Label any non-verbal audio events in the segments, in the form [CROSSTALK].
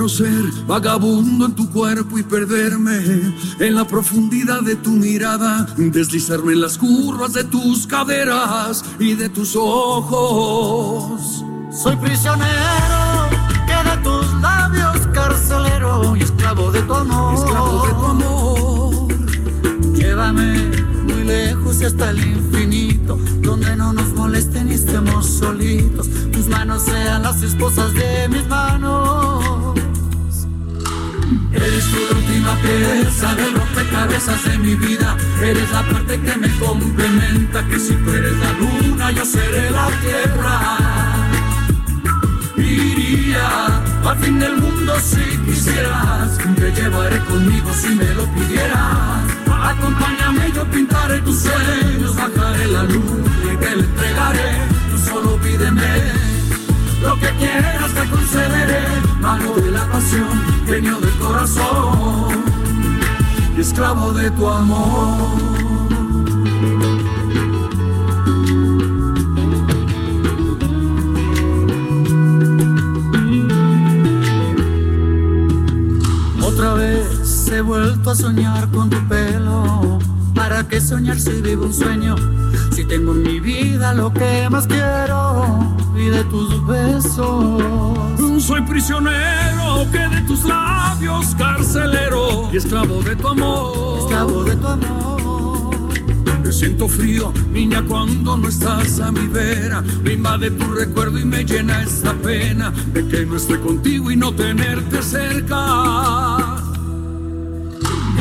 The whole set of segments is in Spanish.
Quiero ser vagabundo en tu cuerpo y perderme en la profundidad de tu mirada, deslizarme en las curvas de tus caderas y de tus ojos. Soy prisionero que de tus labios carcelero y esclavo de tu amor. Esclavo de tu amor. Llévame muy lejos y hasta el infinito, donde no nos molesten y estemos solitos. Tus manos sean las esposas de mis manos. Eres tú la última pieza del rompecabezas de mi vida. Eres la parte que me complementa. Que si tú eres la luna, yo seré la tierra. Iría al fin del mundo si quisieras. Te llevaré conmigo si me lo pidieras. Acompáñame, yo pintaré tus sueños, bajaré la luz y te la entregaré. Tú solo pídeme lo que quieras te concederé, mano de la pasión, genio del corazón, y esclavo de tu amor. Otra vez he vuelto a soñar con tu pelo. ¿Para qué soñar si vivo un sueño? Si tengo en mi vida lo que más quiero y de tus besos. Soy prisionero que de tus labios carcelero y esclavo de tu amor. Esclavo de tu amor. Me siento frío, niña, cuando no estás a mi vera. Me invade tu recuerdo y me llena esta pena de que no estoy contigo y no tenerte cerca.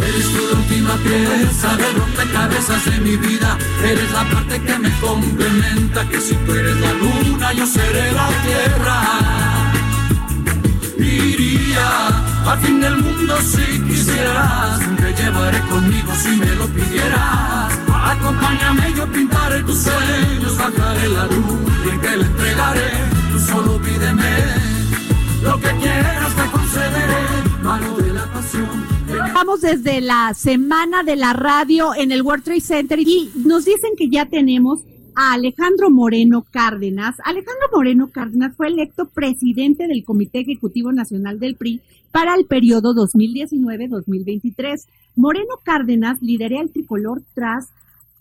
Eres tú última pieza de rompecabezas de mi vida. Eres la parte que me complementa. Que si tú eres la luna, yo seré la tierra. Iría al fin del mundo si quisieras. Te llevaré conmigo si me lo pidieras. Acompáñame, yo pintaré tus sueños. Bajaré la luz y te la entregaré. Tú solo pídeme lo que quieras, te concederé. Mano de la pasión. Estamos desde la semana de la radio en el World Trade Center y nos dicen que ya tenemos a Alejandro Moreno Cárdenas. Alejandro Moreno Cárdenas fue electo presidente del Comité Ejecutivo Nacional del PRI para el periodo 2019-2023. Moreno Cárdenas lideré al tricolor tras,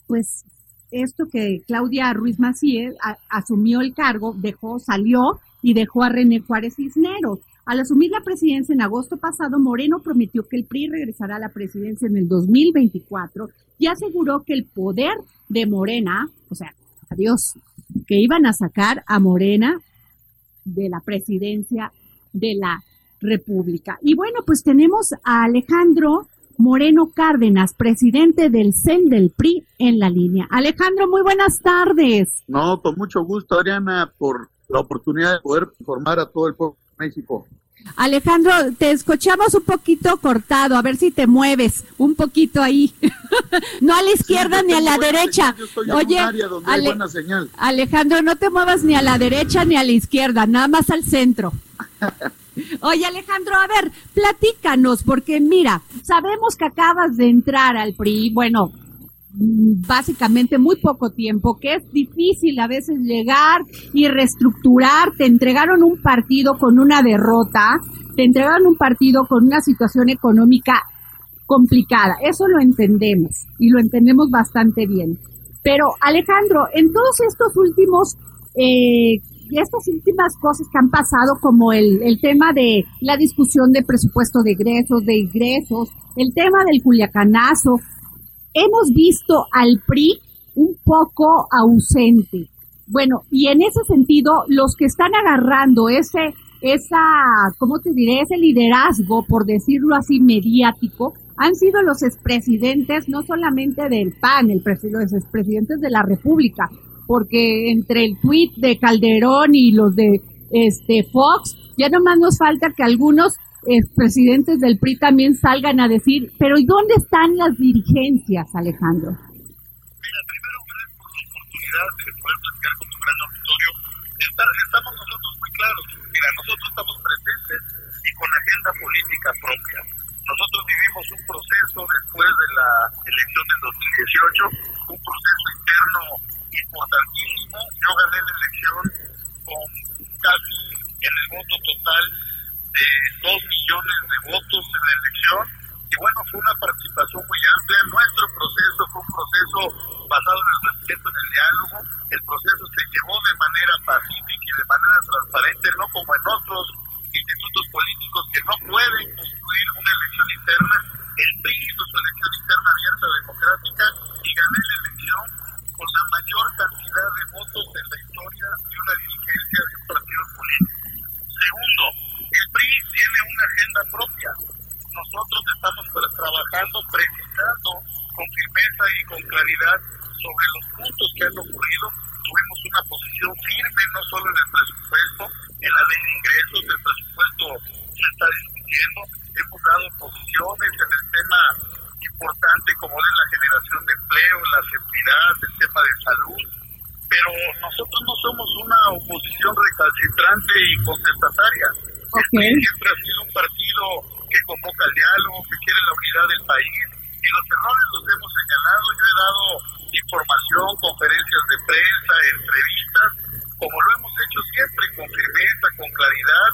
pues, esto que Claudia Ruiz Macías asumió el cargo, dejó, salió y dejó a René Juárez Cisneros. Al asumir la presidencia en agosto pasado, Moreno prometió que el PRI regresará a la presidencia en el 2024 y aseguró que el poder de Morena, o sea, adiós, que iban a sacar a Morena de la presidencia de la República. Y bueno, pues tenemos a Alejandro Moreno Cárdenas, presidente del CEN del PRI, en la línea. Alejandro, muy buenas tardes. No, con mucho gusto, Adriana, por la oportunidad de poder informar a todo el pueblo México. Alejandro, te escuchamos un poquito cortado, a ver si te mueves un poquito ahí. [LAUGHS] no a la izquierda ni a la derecha. Oye, Alejandro, no te muevas ni a la derecha ni a la izquierda, nada más al centro. [LAUGHS] Oye, Alejandro, a ver, platícanos, porque mira, sabemos que acabas de entrar al PRI, bueno, básicamente muy poco tiempo, que es difícil a veces llegar y reestructurar. Te entregaron un partido con una derrota, te entregaron un partido con una situación económica complicada. Eso lo entendemos y lo entendemos bastante bien. Pero Alejandro, en todos estos últimos, eh, estas últimas cosas que han pasado, como el, el tema de la discusión de presupuesto de egresos, de ingresos, el tema del culiacanazo, hemos visto al PRI un poco ausente. Bueno, y en ese sentido, los que están agarrando ese, esa, ¿cómo te diré? Ese liderazgo, por decirlo así, mediático, han sido los expresidentes, no solamente del PAN, el, los expresidentes de la República, porque entre el tuit de Calderón y los de este Fox, ya nomás nos falta que algunos presidentes del PRI también salgan a decir, pero ¿y dónde están las dirigencias, Alejandro? Mira, primero gracias por la oportunidad de poder platicar con tu gran auditorio. estamos nosotros muy claros. Mira, nosotros estamos presentes y con agenda política propia. Nosotros vivimos un proceso después de la elección del 2018, un proceso interno importantísimo. Yo gané la elección con casi en el voto total de dos millones de votos en la elección y bueno, fue una participación muy amplia. Nuestro proceso fue un proceso basado en el respeto, en el diálogo. El proceso se llevó de manera pacífica y de manera transparente, no como en otros institutos políticos que no pueden construir una elección interna. El PRI hizo su elección interna abierta, democrática y gané la elección con la mayor cantidad de votos en la historia de una dirigencia de un partido político. Segundo, tiene una agenda propia. Nosotros estamos trabajando, precisando con firmeza y con claridad sobre los puntos que han ocurrido. Tuvimos una posición firme no solo en el presupuesto, en la ley de ingresos, el presupuesto se está discutiendo. Hemos dado posiciones en el tema importante como es la generación de empleo, la seguridad, el tema de salud, pero nosotros no somos una oposición recalcitrante y contestataria. Siempre ha sido un partido que convoca el diálogo, que quiere la unidad del país y los errores los hemos señalado. Yo he dado información, conferencias de prensa, entrevistas, como lo hemos hecho siempre, con firmeza, con claridad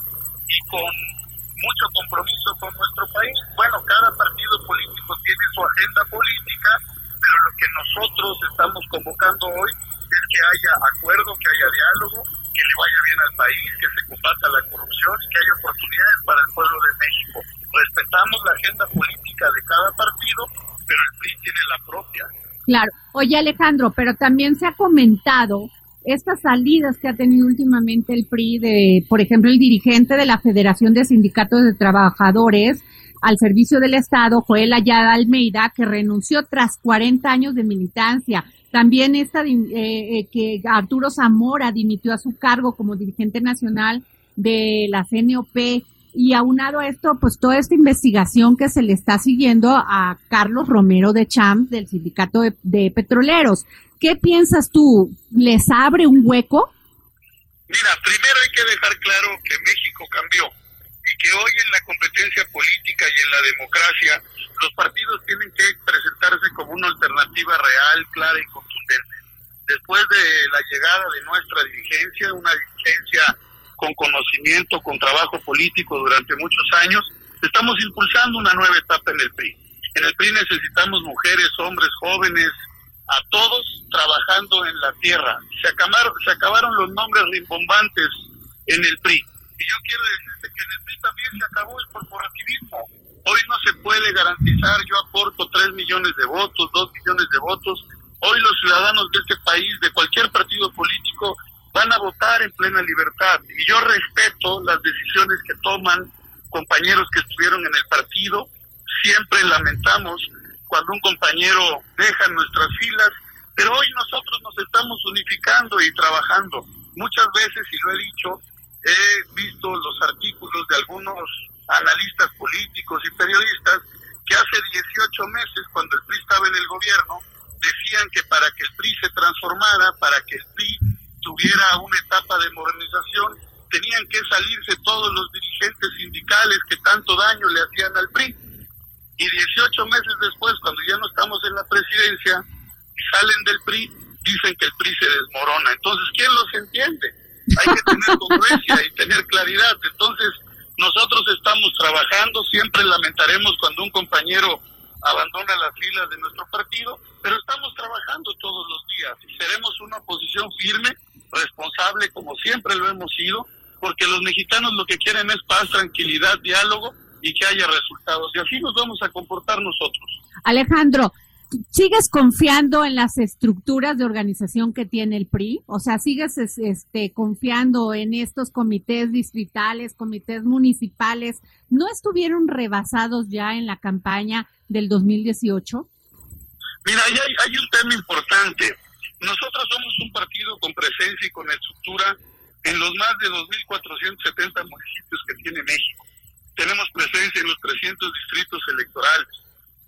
y con mucho compromiso con nuestro país. Bueno, cada partido político tiene su agenda política, pero lo que nosotros estamos convocando hoy es que haya acuerdo, que haya diálogo, que le vaya bien al país, que se combata la corrupción y que haya oportunidades para el pueblo de México. Respetamos la agenda política de cada partido, pero el PRI tiene la propia. Claro. Oye, Alejandro, pero también se ha comentado estas salidas que ha tenido últimamente el PRI de, por ejemplo, el dirigente de la Federación de Sindicatos de Trabajadores al servicio del Estado, Joel Ayada Almeida, que renunció tras 40 años de militancia. También esta eh, eh, que Arturo Zamora dimitió a su cargo como dirigente nacional de la CNOP y aunado a esto, pues toda esta investigación que se le está siguiendo a Carlos Romero de Champ del Sindicato de, Petroleros. ¿Qué piensas tú? ¿Les abre un hueco? Mira, primero hay que dejar claro que México cambió y que hoy en la competencia política y en la democracia los partidos tienen que presentarse como una alternativa real, clara y contundente. Después de la llegada de nuestra dirigencia, una dirigencia con conocimiento, con trabajo político durante muchos años, estamos impulsando una nueva etapa en el PRI. En el PRI necesitamos mujeres, hombres, jóvenes, a todos trabajando en la tierra. Se acabaron, se acabaron los nombres rimbombantes en el PRI. Y yo quiero decirte que en el PRI también se acabó el corporativismo Hoy no se puede garantizar, yo aporto 3 millones de votos, 2 millones de votos. Hoy los ciudadanos de este país, de cualquier partido político, van a votar en plena libertad. Y yo respeto las decisiones que toman compañeros que estuvieron en el partido. Siempre lamentamos cuando un compañero deja nuestras filas, pero hoy nosotros nos estamos unificando y trabajando. Muchas veces, y lo he dicho, he visto los artículos de algunos analistas políticos y periodistas que hace 18 meses, cuando el PRI estaba en el gobierno, decían que para que el PRI se transformara, para que el PRI tuviera una etapa de modernización, tenían que salirse todos los dirigentes sindicales que tanto daño le hacían al PRI. Y 18 meses después, cuando ya no estamos en la presidencia, salen del PRI, dicen que el PRI se desmorona. Entonces, ¿quién los entiende? Hay que tener [LAUGHS] congruencia y tener claridad. Entonces, nosotros estamos trabajando, siempre lamentaremos cuando un compañero abandona las filas de nuestro partido, pero estamos trabajando todos los días y seremos una oposición firme, responsable, como siempre lo hemos sido, porque los mexicanos lo que quieren es paz, tranquilidad, diálogo y que haya resultados. Y así nos vamos a comportar nosotros. Alejandro, ¿sigues confiando en las estructuras de organización que tiene el PRI? O sea, ¿sigues este, confiando en estos comités distritales, comités municipales? ¿No estuvieron rebasados ya en la campaña del 2018? Mira, hay, hay un tema importante. Nosotros somos un partido con presencia y con estructura en los más de 2.470 municipios que tiene México. Tenemos presencia en los 300 distritos electorales.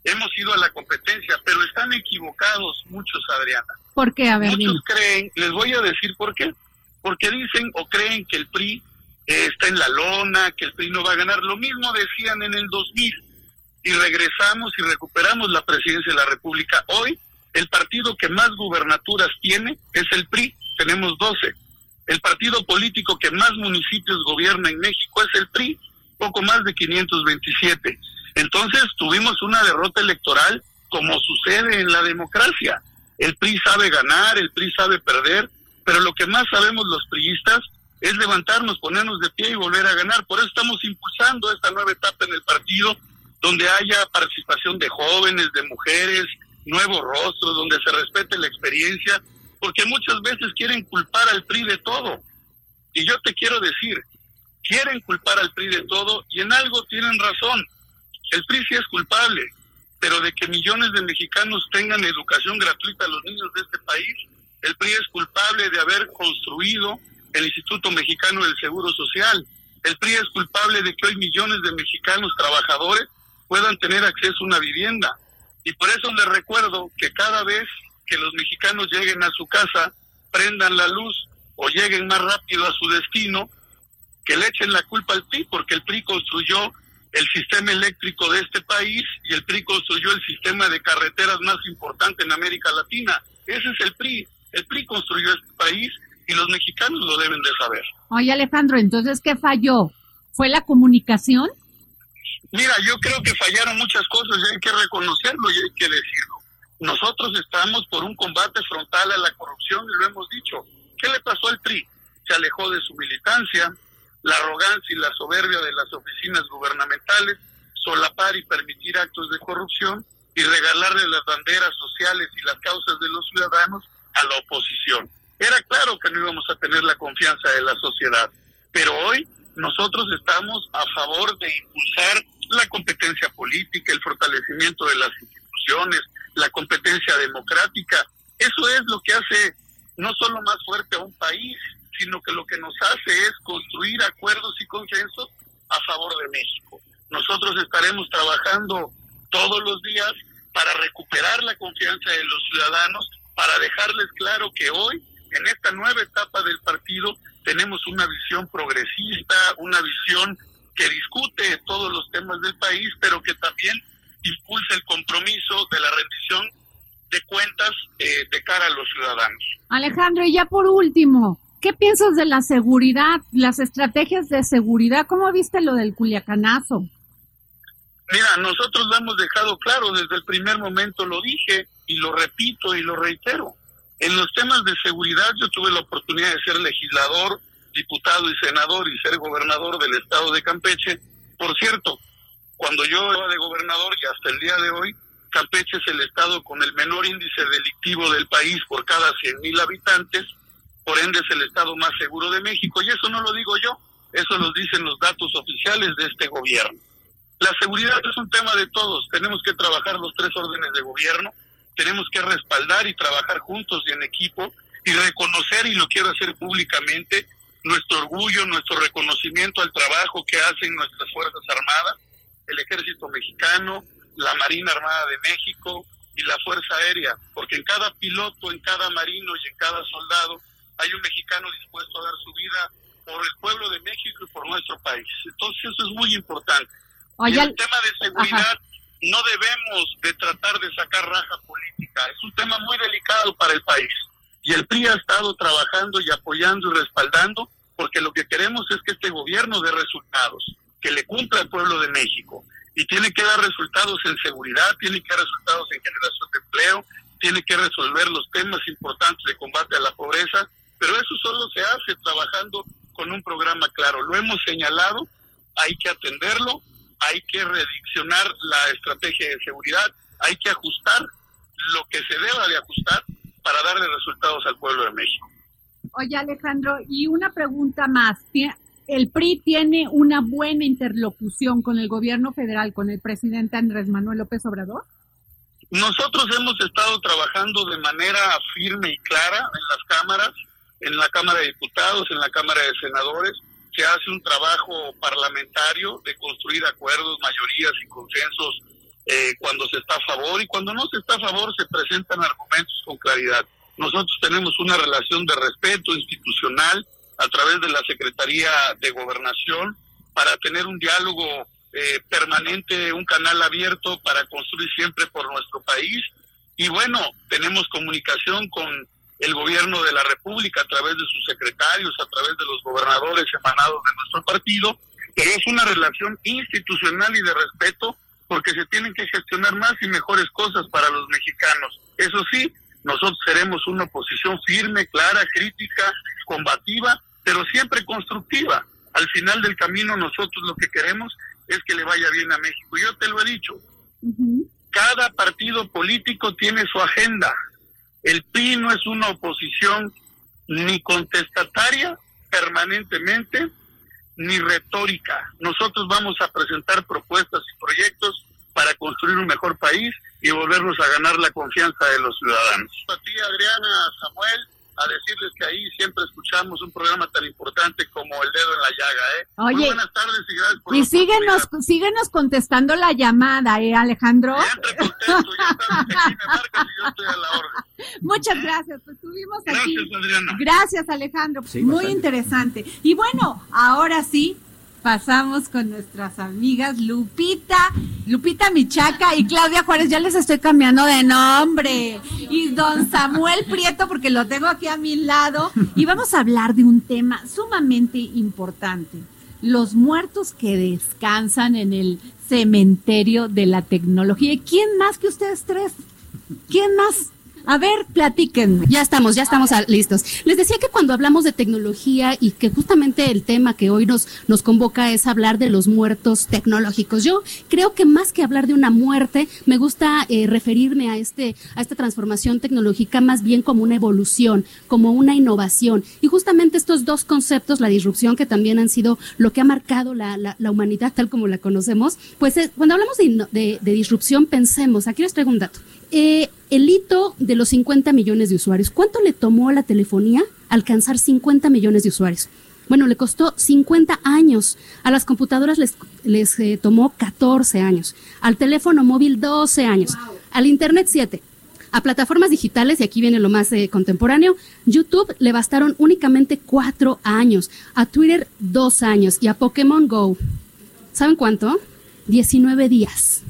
Hemos ido a la competencia, pero están equivocados muchos, Adriana. ¿Por qué? A ver, muchos creen, les voy a decir por qué. Porque dicen o creen que el PRI eh, está en la lona, que el PRI no va a ganar. Lo mismo decían en el 2000 y regresamos y recuperamos la presidencia de la República. Hoy el partido que más gubernaturas tiene es el PRI, tenemos 12 el partido político que más municipios gobierna en México es el PRI, poco más de 527. Entonces tuvimos una derrota electoral como sucede en la democracia. El PRI sabe ganar, el PRI sabe perder, pero lo que más sabemos los priistas es levantarnos, ponernos de pie y volver a ganar. Por eso estamos impulsando esta nueva etapa en el partido, donde haya participación de jóvenes, de mujeres, nuevos rostros, donde se respete la experiencia porque muchas veces quieren culpar al PRI de todo. Y yo te quiero decir, quieren culpar al PRI de todo y en algo tienen razón. El PRI sí es culpable, pero de que millones de mexicanos tengan educación gratuita a los niños de este país, el PRI es culpable de haber construido el Instituto Mexicano del Seguro Social. El PRI es culpable de que hoy millones de mexicanos trabajadores puedan tener acceso a una vivienda. Y por eso les recuerdo que cada vez que los mexicanos lleguen a su casa, prendan la luz o lleguen más rápido a su destino, que le echen la culpa al PRI, porque el PRI construyó el sistema eléctrico de este país y el PRI construyó el sistema de carreteras más importante en América Latina. Ese es el PRI. El PRI construyó este país y los mexicanos lo deben de saber. Oye Alejandro, entonces, ¿qué falló? ¿Fue la comunicación? Mira, yo creo que fallaron muchas cosas y hay que reconocerlo y hay que decirlo. Nosotros estamos por un combate frontal a la corrupción y lo hemos dicho. ¿Qué le pasó al PRI? Se alejó de su militancia, la arrogancia y la soberbia de las oficinas gubernamentales, solapar y permitir actos de corrupción y regalarle las banderas sociales y las causas de los ciudadanos a la oposición. Era claro que no íbamos a tener la confianza de la sociedad, pero hoy nosotros estamos a favor de impulsar la competencia política, el fortalecimiento de las instituciones, la competencia democrática. Eso es lo que hace no solo más fuerte a un país, sino que lo que nos hace es construir acuerdos y consensos a favor de México. Nosotros estaremos trabajando todos los días para recuperar la confianza de los ciudadanos, para dejarles claro que hoy, en esta nueva etapa del partido, tenemos una visión progresista, una visión que discute todos los temas del país, pero que también impulsa el compromiso de la rendición de cuentas eh, de cara a los ciudadanos. Alejandro, y ya por último, ¿qué piensas de la seguridad, las estrategias de seguridad? ¿Cómo viste lo del Culiacanazo? Mira, nosotros lo hemos dejado claro, desde el primer momento lo dije y lo repito y lo reitero. En los temas de seguridad yo tuve la oportunidad de ser legislador, diputado y senador y ser gobernador del estado de Campeche. Por cierto, cuando yo era de gobernador y hasta el día de hoy, Campeche es el estado con el menor índice delictivo del país por cada 100.000 habitantes, por ende es el estado más seguro de México. Y eso no lo digo yo, eso lo dicen los datos oficiales de este gobierno. La seguridad es un tema de todos, tenemos que trabajar los tres órdenes de gobierno, tenemos que respaldar y trabajar juntos y en equipo y reconocer, y lo quiero hacer públicamente, nuestro orgullo, nuestro reconocimiento al trabajo que hacen nuestras Fuerzas Armadas, el Ejército Mexicano, la Marina Armada de México y la Fuerza Aérea, porque en cada piloto, en cada marino y en cada soldado hay un mexicano dispuesto a dar su vida por el pueblo de México y por nuestro país. Entonces eso es muy importante. y el tema de seguridad no debemos de tratar de sacar raja política, es un tema muy delicado para el país. Y el PRI ha estado trabajando y apoyando y respaldando porque lo que queremos es que este gobierno dé resultados, que le cumpla al pueblo de México. Y tiene que dar resultados en seguridad, tiene que dar resultados en generación de empleo, tiene que resolver los temas importantes de combate a la pobreza, pero eso solo se hace trabajando con un programa claro. Lo hemos señalado, hay que atenderlo, hay que rediccionar la estrategia de seguridad, hay que ajustar lo que se deba de ajustar para darle resultados al pueblo de México. Oye, Alejandro, y una pregunta más. ¿El PRI tiene una buena interlocución con el gobierno federal, con el presidente Andrés Manuel López Obrador? Nosotros hemos estado trabajando de manera firme y clara en las cámaras, en la Cámara de Diputados, en la Cámara de Senadores. Se hace un trabajo parlamentario de construir acuerdos, mayorías y consensos eh, cuando se está a favor y cuando no se está a favor se presentan argumentos con claridad. Nosotros tenemos una relación de respeto institucional a través de la Secretaría de Gobernación para tener un diálogo eh, permanente, un canal abierto para construir siempre por nuestro país. Y bueno, tenemos comunicación con el gobierno de la República a través de sus secretarios, a través de los gobernadores emanados de nuestro partido, pero es una relación institucional y de respeto porque se tienen que gestionar más y mejores cosas para los mexicanos. Eso sí, nosotros seremos una oposición firme, clara, crítica, combativa, pero siempre constructiva. Al final del camino nosotros lo que queremos es que le vaya bien a México. Yo te lo he dicho. Cada partido político tiene su agenda. El PRI no es una oposición ni contestataria permanentemente, ni retórica. Nosotros vamos a presentar propuestas y proyectos para construir un mejor país y volvernos a ganar la confianza de los ciudadanos. A ti, Adriana, Samuel, a decirles que ahí siempre escuchamos un programa tan importante como El Dedo en la Llaga, ¿eh? Oye, buenas tardes y gracias por Y síguenos, síguenos contestando la llamada, ¿eh, Alejandro? Siempre contento, ya sabes que aquí me marcas y yo estoy a la orden. [LAUGHS] Muchas gracias, pues estuvimos aquí. Gracias, Adriana. Gracias, Alejandro. Muy interesante. Y bueno, ahora sí, pasamos con nuestras amigas Lupita, Lupita Michaca y Claudia Juárez. Ya les estoy cambiando de nombre. Y don Samuel Prieto, porque lo tengo aquí a mi lado. Y vamos a hablar de un tema sumamente importante. Los muertos que descansan en el cementerio de la tecnología. ¿Y quién más que ustedes tres? ¿Quién más? A ver, platíquenme. Ya estamos, ya estamos listos. Les decía que cuando hablamos de tecnología y que justamente el tema que hoy nos, nos convoca es hablar de los muertos tecnológicos. Yo creo que más que hablar de una muerte, me gusta eh, referirme a este, a esta transformación tecnológica más bien como una evolución, como una innovación. Y justamente estos dos conceptos, la disrupción, que también han sido lo que ha marcado la, la, humanidad tal como la conocemos, pues eh, cuando hablamos de, de disrupción, pensemos, aquí les traigo un dato. Eh, el hito de los 50 millones de usuarios. ¿Cuánto le tomó a la telefonía alcanzar 50 millones de usuarios? Bueno, le costó 50 años. A las computadoras les, les eh, tomó 14 años. Al teléfono móvil 12 años. Al Internet 7. A plataformas digitales, y aquí viene lo más eh, contemporáneo, YouTube le bastaron únicamente 4 años. A Twitter 2 años. Y a Pokémon Go, ¿saben cuánto? 19 días.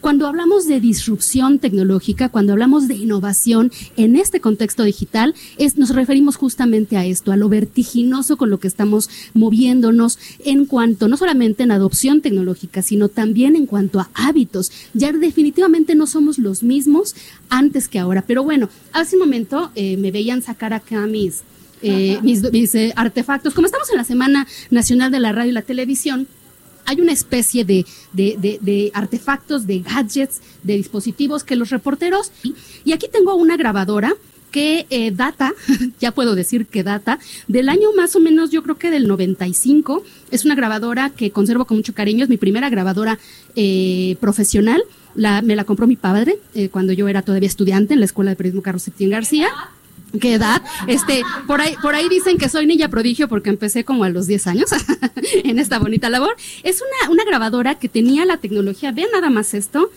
Cuando hablamos de disrupción tecnológica, cuando hablamos de innovación en este contexto digital, es, nos referimos justamente a esto, a lo vertiginoso con lo que estamos moviéndonos en cuanto, no solamente en adopción tecnológica, sino también en cuanto a hábitos. Ya definitivamente no somos los mismos antes que ahora. Pero bueno, hace un momento eh, me veían sacar acá mis, eh, mis, mis, eh, artefactos. Como estamos en la Semana Nacional de la Radio y la Televisión, hay una especie de, de, de, de, artefactos, de gadgets, de dispositivos que los reporteros... Y aquí tengo una grabadora que eh, data, [LAUGHS] ya puedo decir que data, del año más o menos yo creo que del 95. Es una grabadora que conservo con mucho cariño, es mi primera grabadora eh, profesional. La, me la compró mi padre eh, cuando yo era todavía estudiante en la Escuela de Periodismo Carlos Septién García. Qué edad. Este, por ahí, por ahí dicen que soy niña prodigio porque empecé como a los 10 años [LAUGHS] en esta bonita labor. Es una, una grabadora que tenía la tecnología, vean nada más esto,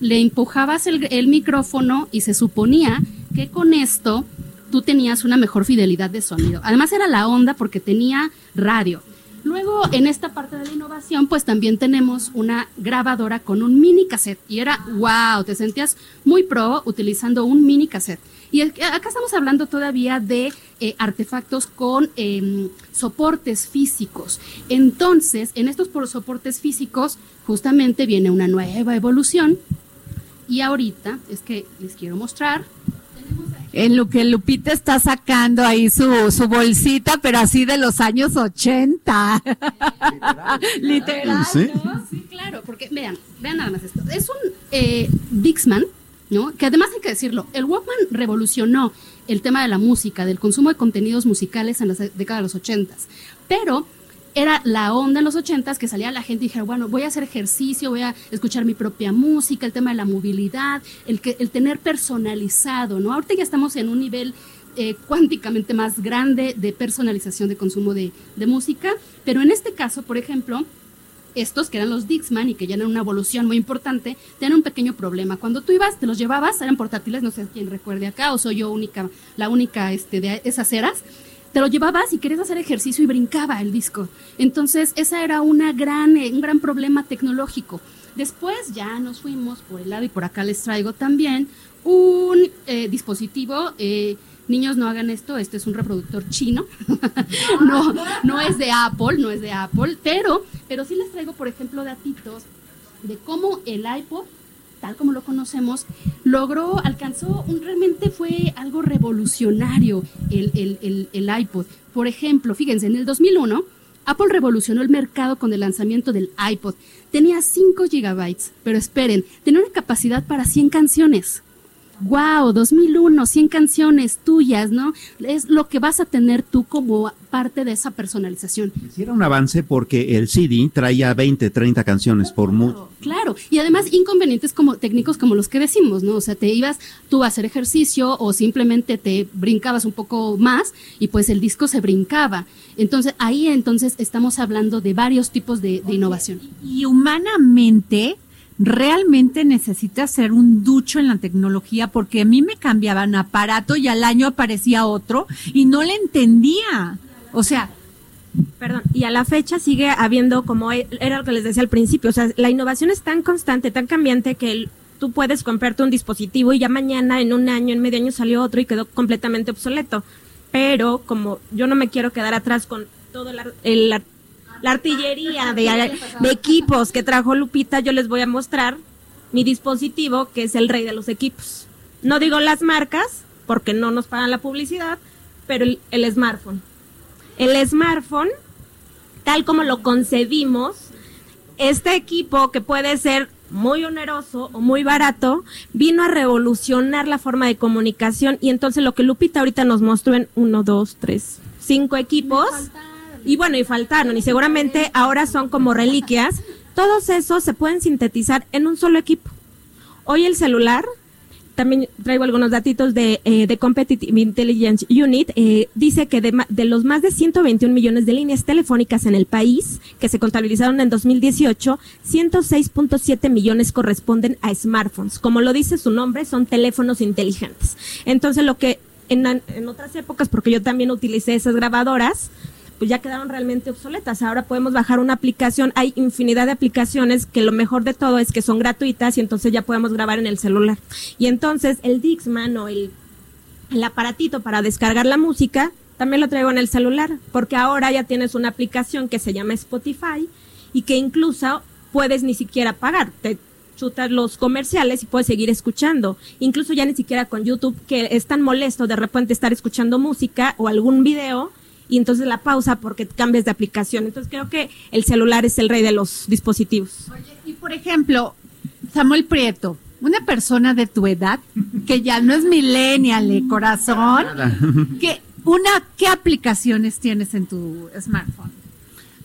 le empujabas el, el micrófono y se suponía que con esto tú tenías una mejor fidelidad de sonido. Además era la onda porque tenía radio. Luego, en esta parte de la innovación, pues también tenemos una grabadora con un mini cassette. Y era, wow, te sentías muy pro utilizando un mini cassette. Y acá estamos hablando todavía de eh, artefactos con em, soportes físicos. Entonces, en estos soportes físicos, justamente viene una nueva evolución. Y ahorita es que les quiero mostrar en lo que Lupita está sacando ahí su, su bolsita, pero así de los años 80. Literal. ¿Sí? ¿Sí? claro, porque vean, vean nada más esto. Es un eh, Dixman, ¿no? Que además hay que decirlo, el Walkman revolucionó el tema de la música, del consumo de contenidos musicales en la década de los 80. Pero era la onda en los ochentas que salía la gente y dije, bueno, voy a hacer ejercicio, voy a escuchar mi propia música, el tema de la movilidad, el, que, el tener personalizado, ¿no? Ahorita ya estamos en un nivel eh, cuánticamente más grande de personalización de consumo de, de, música, pero en este caso, por ejemplo, estos que eran los Dixman y que ya eran una evolución muy importante, tenían un pequeño problema. Cuando tú ibas, te los llevabas, eran portátiles, no sé quién recuerde acá, o soy yo única, la única este, de esas eras, te lo llevabas y querías hacer ejercicio y brincaba el disco. Entonces, esa era una gran, eh, un gran problema tecnológico. Después ya nos fuimos por el lado y por acá les traigo también un eh, dispositivo. Eh, niños no hagan esto, este es un reproductor chino. [LAUGHS] no, no es de Apple, no es de Apple, pero, pero sí les traigo, por ejemplo, datitos de cómo el iPod tal como lo conocemos, logró, alcanzó, un, realmente fue algo revolucionario el, el, el, iPod. Por ejemplo, fíjense, en el 2001, Apple revolucionó el mercado con el lanzamiento del iPod. Tenía 5 gigabytes, pero esperen, tenía una capacidad para 100 canciones wow, 2001, 100 canciones tuyas, ¿no? Es lo que vas a tener tú como parte de esa personalización. Sí, era un avance porque el CD traía 20, 30 canciones por mucho. Claro, y además inconvenientes como técnicos como los que decimos, ¿no? O sea, te ibas tú a hacer ejercicio o simplemente te brincabas un poco más y pues el disco se brincaba. Entonces, ahí entonces estamos hablando de varios tipos de, de innovación. Y humanamente, realmente necesita ser un ducho en la tecnología porque a mí me cambiaban aparato y al año aparecía otro y no le entendía. O sea, Perdón, y a la fecha sigue habiendo, como e, era lo que les decía al principio, o sea, la innovación es tan constante, tan cambiante que tú puedes comprarte un dispositivo y ya mañana, en un año, en medio año salió otro y quedó completamente obsoleto. Pero como yo no me quiero quedar atrás con todo el, el la artillería de, equipos que trajo Lupita, yo les voy a mostrar mi dispositivo, que es el rey de los equipos. No digo las marcas, porque no nos pagan la publicidad, pero el, smartphone. El smartphone, tal como lo concebimos, este equipo que puede ser muy oneroso o muy barato, vino a revolucionar la forma de comunicación y entonces lo que Lupita ahorita nos mostró en uno, dos, tres, cinco equipos y bueno, y faltaron, y seguramente ahora son como reliquias, todos esos se pueden sintetizar en un solo equipo. Hoy el celular, también traigo algunos datitos de, eh, Competitive Intelligence Unit, eh, dice que de, de, los más de 121 millones de líneas telefónicas en el país que se contabilizaron en 2018, 106.7 millones corresponden a smartphones. Como lo dice su nombre, son teléfonos inteligentes. Entonces, lo que en, en otras épocas, porque yo también utilicé esas grabadoras, pues ya quedaron realmente obsoletas. Ahora podemos bajar una aplicación, hay infinidad de aplicaciones que lo mejor de todo es que son gratuitas y entonces ya podemos grabar en el celular. Y entonces el Dixman o el, aparatito para descargar la música también lo traigo en el celular, porque ahora ya tienes una aplicación que se llama Spotify y que incluso puedes ni siquiera pagar. Te chutas los comerciales y puedes seguir escuchando. Incluso ya ni siquiera con YouTube, que es tan molesto de repente estar escuchando música o algún video y entonces la pausa porque cambias de aplicación. Entonces creo que el celular es el rey de los dispositivos. Oye, y por ejemplo, Samuel Prieto, una persona de tu edad, que ya no es millennial, de corazón, que una, ¿qué aplicaciones tienes en tu smartphone?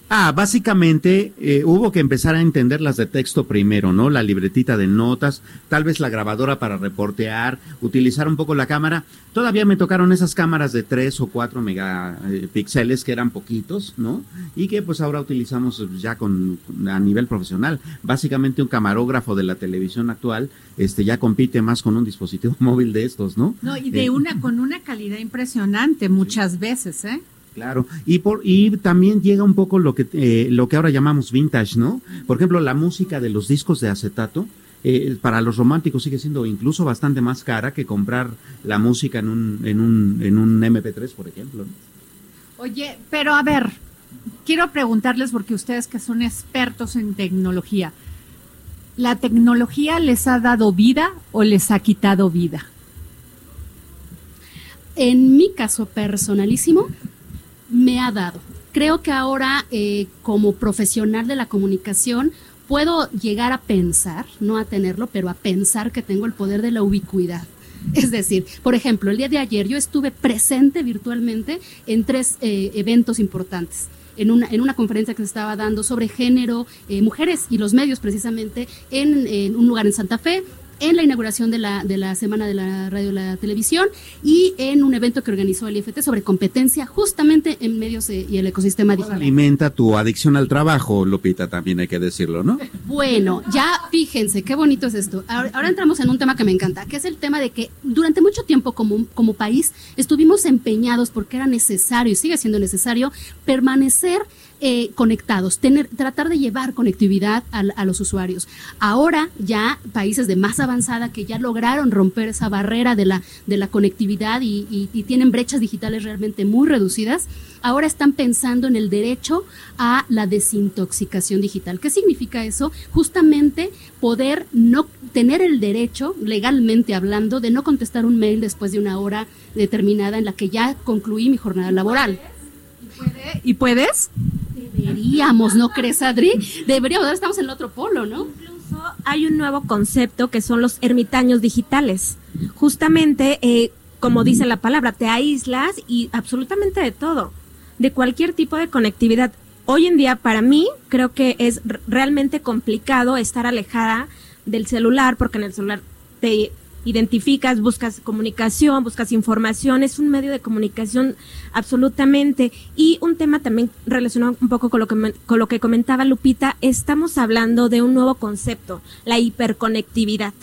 Ah, básicamente eh, hubo que empezar a entender las de texto primero, ¿no? La libretita de notas, tal vez la grabadora para reportear, utilizar un poco la cámara. Todavía me tocaron esas cámaras de 3 o 4 megapíxeles que eran poquitos, ¿no? Y que pues ahora utilizamos ya con a nivel profesional. Básicamente un camarógrafo de la televisión actual este ya compite más con un dispositivo [LAUGHS] móvil de estos, ¿no? No, y de Eh, una con una calidad impresionante muchas veces, ¿eh? Claro, y por y también llega un poco lo que eh, lo que ahora llamamos vintage, ¿no? Por ejemplo, la música de los discos de acetato eh, para los románticos sigue siendo incluso bastante más cara que comprar la música en un en un en un MP3, por ejemplo. Oye, pero a ver, quiero preguntarles porque ustedes que son expertos en tecnología, ¿la tecnología les ha dado vida o les ha quitado vida? En mi caso personalísimo, me ha dado. Creo que ahora, eh, como profesional de la comunicación, puedo llegar a pensar, no a tenerlo, pero a pensar que tengo el poder de la ubicuidad. [LAUGHS] Es decir, por ejemplo, el día de ayer yo estuve presente virtualmente en tres eh, eventos importantes. En una, en una conferencia que se estaba dando sobre género, eh, mujeres y los medios precisamente, en, en un lugar en Santa Fe, en la inauguración de la, de la Semana de la Radio y la Televisión y en un evento que organizó el IFT sobre competencia justamente en medios eh, y el ecosistema digital. Alimenta tu adicción al trabajo, Lupita, también hay que decirlo, ¿no? Bueno, ya fíjense, qué bonito es esto. Ahora, ahora entramos en un tema que me encanta, que es el tema de que durante mucho tiempo como, como país estuvimos empeñados porque era necesario y sigue siendo necesario permanecer eh, conectados, tener, tratar de llevar conectividad a, a, los usuarios. Ahora ya países de más avanzada que ya lograron romper esa barrera de la, de la conectividad y, y, y tienen brechas digitales realmente muy reducidas, ahora están pensando en el derecho a la desintoxicación digital. ¿Qué significa eso? Justamente poder no tener el derecho, legalmente hablando, de no contestar un mail después de una hora determinada en la que ya concluí mi jornada laboral. ¿Y puedes? Deberíamos, ¿no crees, Adri? Deberíamos, ahora estamos en el otro polo, ¿no? Incluso hay un nuevo concepto que son los ermitaños digitales. Justamente, eh, como dice la palabra, te aíslas y absolutamente de todo, de cualquier tipo de conectividad. Hoy en día, para mí, creo que es realmente complicado estar alejada del celular, porque en el celular te identificas, buscas comunicación, buscas información, es un medio de comunicación absolutamente. Y un tema también relacionado un poco con lo que, con lo que comentaba Lupita, estamos hablando de un nuevo concepto, la hiperconectividad.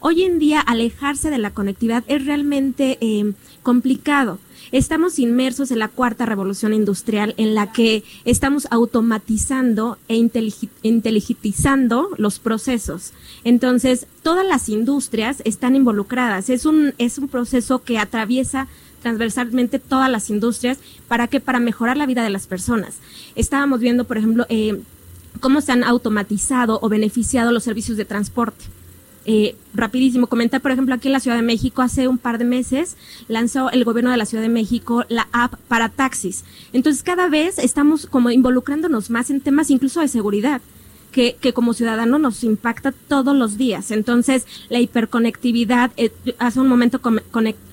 Hoy en día alejarse de la conectividad es realmente eh, complicado. Estamos inmersos en la cuarta revolución industrial en la que estamos automatizando e inteligentizando los procesos. Entonces, todas las industrias están involucradas. Es un, es un proceso que atraviesa transversalmente todas las industrias. ¿Para qué? Para mejorar la vida de las personas. Estábamos viendo, por ejemplo, eh, cómo se han automatizado o beneficiado los servicios de transporte. Eh, rapidísimo, comentar, por ejemplo, aquí en la Ciudad de México, hace un par de meses lanzó el gobierno de la Ciudad de México la app para taxis. Entonces, cada vez estamos como involucrándonos más en temas incluso de seguridad. Que, que como ciudadano nos impacta todos los días. Entonces, la hiperconectividad, eh, hace un momento com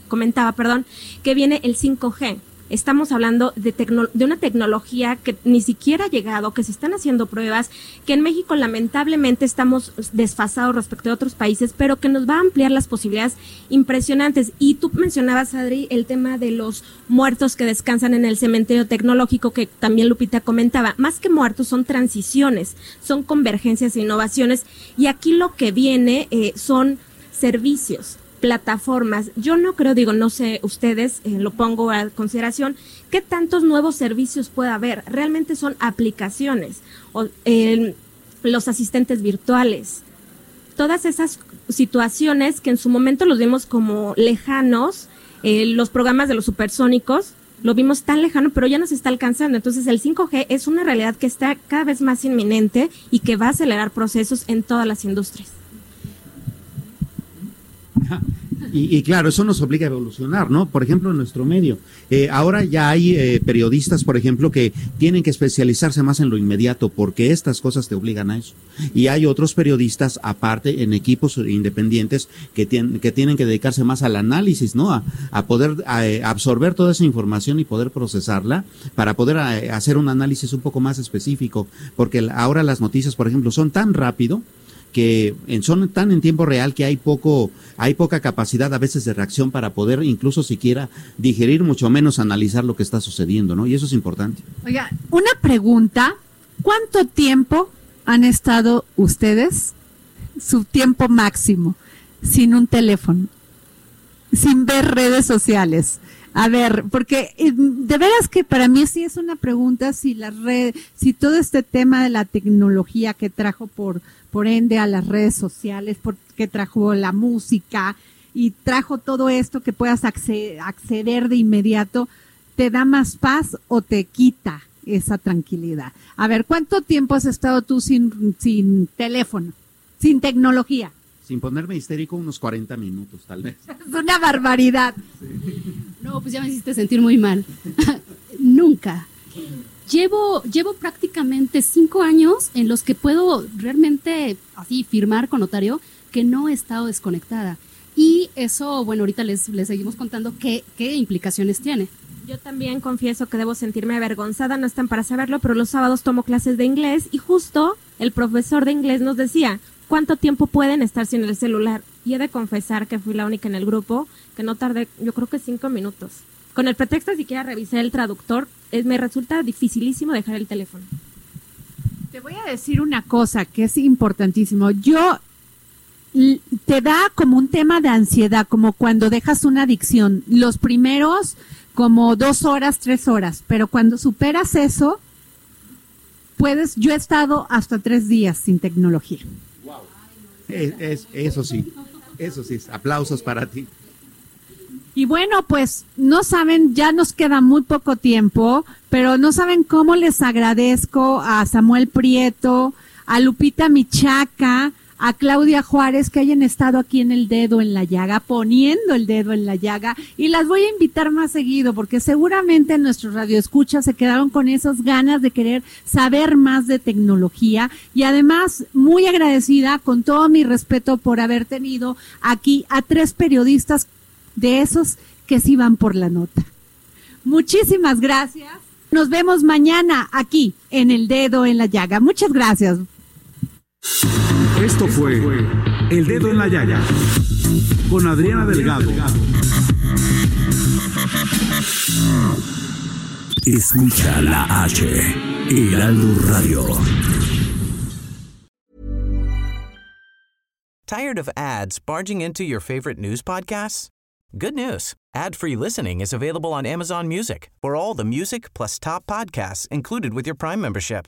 comentaba, perdón, que viene el 5G estamos hablando de, de, una tecnología que ni siquiera ha llegado, que se están haciendo pruebas, que en México lamentablemente estamos desfasados respecto a otros países, pero que nos va a ampliar las posibilidades impresionantes. Y tú mencionabas, Adri, el tema de los muertos que descansan en el cementerio tecnológico, que también Lupita comentaba. Más que muertos, son transiciones, son convergencias e innovaciones. Y aquí lo que viene eh, son servicios plataformas. Yo no creo, digo, no sé, ustedes eh, lo pongo a consideración, ¿qué tantos nuevos servicios puede haber? Realmente son aplicaciones, o, eh, los asistentes virtuales, todas esas situaciones que en su momento los vimos como lejanos, eh, los programas de los supersónicos, lo vimos tan lejano, pero ya nos está alcanzando. Entonces el 5G es una realidad que está cada vez más inminente y que va a acelerar procesos en todas las industrias. Y, claro, eso nos obliga a evolucionar, ¿no? Por ejemplo, en nuestro medio. Eh, ahora ya hay eh, periodistas, por ejemplo, que tienen que especializarse más en lo inmediato porque estas cosas te obligan a eso. Y hay otros periodistas, aparte, en equipos independientes, que, tienen que tienen que dedicarse más al análisis, ¿no? A, a poder eh, absorber toda esa información y poder procesarla para poder hacer un análisis un poco más específico. Porque ahora las noticias, por ejemplo, son tan rápido que son tan en tiempo real que hay poco, hay poca capacidad a veces de reacción para poder incluso siquiera digerir, mucho menos analizar lo que está sucediendo, ¿no? Y eso es importante. Oiga, una pregunta, ¿cuánto tiempo han estado ustedes, su tiempo máximo, sin un teléfono, sin ver redes sociales? A ver, porque eh, de veras que para mí sí es una pregunta si la red, si todo este tema de la tecnología que trajo por por ende a las redes sociales, porque trajo la música y trajo todo esto que puedas acceder de inmediato, ¿te da más paz o te quita esa tranquilidad? A ver, ¿cuánto tiempo has estado tú sin, sin teléfono, sin tecnología? Sin ponerme histérico, unos 40 minutos, tal vez. [LAUGHS] Es una barbaridad. No, pues ya me hiciste sentir muy mal. [LAUGHS] Nunca llevo, llevo prácticamente cinco años en los que puedo realmente así firmar con notario que no he estado desconectada. Y eso, bueno, ahorita les, les seguimos contando qué, qué implicaciones tiene. Yo también confieso que debo sentirme avergonzada, no están para saberlo, pero los sábados tomo clases de inglés y justo el profesor de inglés nos decía, ¿cuánto tiempo pueden estar sin el celular? Y he de confesar que fui la única en el grupo que no tardé, yo creo que cinco minutos. Con el pretexto de siquiera revisar el traductor, me resulta dificilísimo dejar el teléfono. Te voy a decir una cosa que es importantísimo. Yo te da como un tema de ansiedad, como cuando dejas una adicción. Los primeros como dos horas, tres horas, pero cuando superas eso, puedes, yo he estado hasta tres días sin tecnología. Es, eso sí, eso sí, aplausos para ti. Y bueno, pues no saben, ya nos queda muy poco tiempo, pero no saben cómo les agradezco a Samuel Prieto, a Lupita Michaca, a Claudia Juárez que hayan estado aquí en el dedo en la llaga, poniendo el dedo en la llaga, y las voy a invitar más seguido, porque seguramente nuestros radioescuchas se quedaron con esas ganas de querer saber más de tecnología, y además muy agradecida con todo mi respeto por haber tenido aquí a tres periodistas de esos que sí van por la nota. Muchísimas gracias. Nos vemos mañana aquí en El Dedo en la Llaga. Muchas gracias. Esto fue El Dedo en la Llaga con Adriana Delgado. Escucha la H, Heraldo Radio. ¿Tired of ads barging into your favorite news podcasts? Good news. Ad-free listening is available on Amazon Music for all the music plus top podcasts included with your Prime membership.